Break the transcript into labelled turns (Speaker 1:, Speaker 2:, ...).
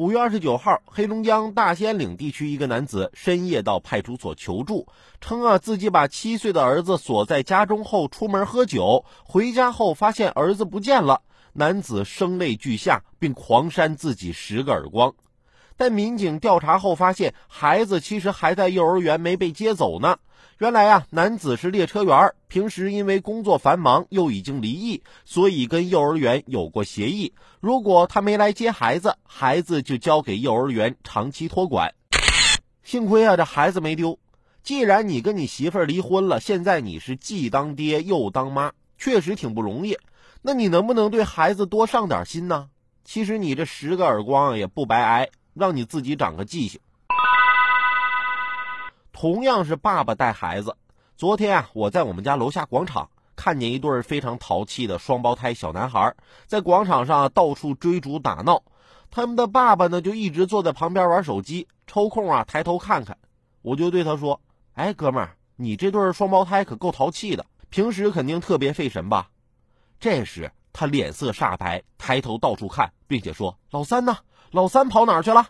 Speaker 1: 五月二十九号，黑龙江大兴安岭地区一个男子深夜到派出所求助，称啊自己把七岁的儿子锁在家中后出门喝酒，回家后发现儿子不见了。男子声泪俱下，并狂扇自己十个耳光。但民警调查后发现，孩子其实还在幼儿园，没被接走呢。原来啊，男子是列车员，平时因为工作繁忙，又已经离异，所以跟幼儿园有过协议，如果他没来接孩子，孩子就交给幼儿园长期托管。幸亏啊，这孩子没丢。既然你跟你媳妇儿离婚了，现在你是既当爹又当妈，确实挺不容易。那你能不能对孩子多上点心呢？其实你这十个耳光也不白挨。让你自己长个记性。同样是爸爸带孩子，昨天啊，我在我们家楼下广场看见一对非常淘气的双胞胎小男孩，在广场上到处追逐打闹。他们的爸爸呢，就一直坐在旁边玩手机，抽空啊抬头看看。我就对他说：“哎，哥们儿，你这对双胞胎可够淘气的，平时肯定特别费神吧？”这时他脸色煞白，抬头到处看，并且说：“老三呢？”老三跑哪儿去了？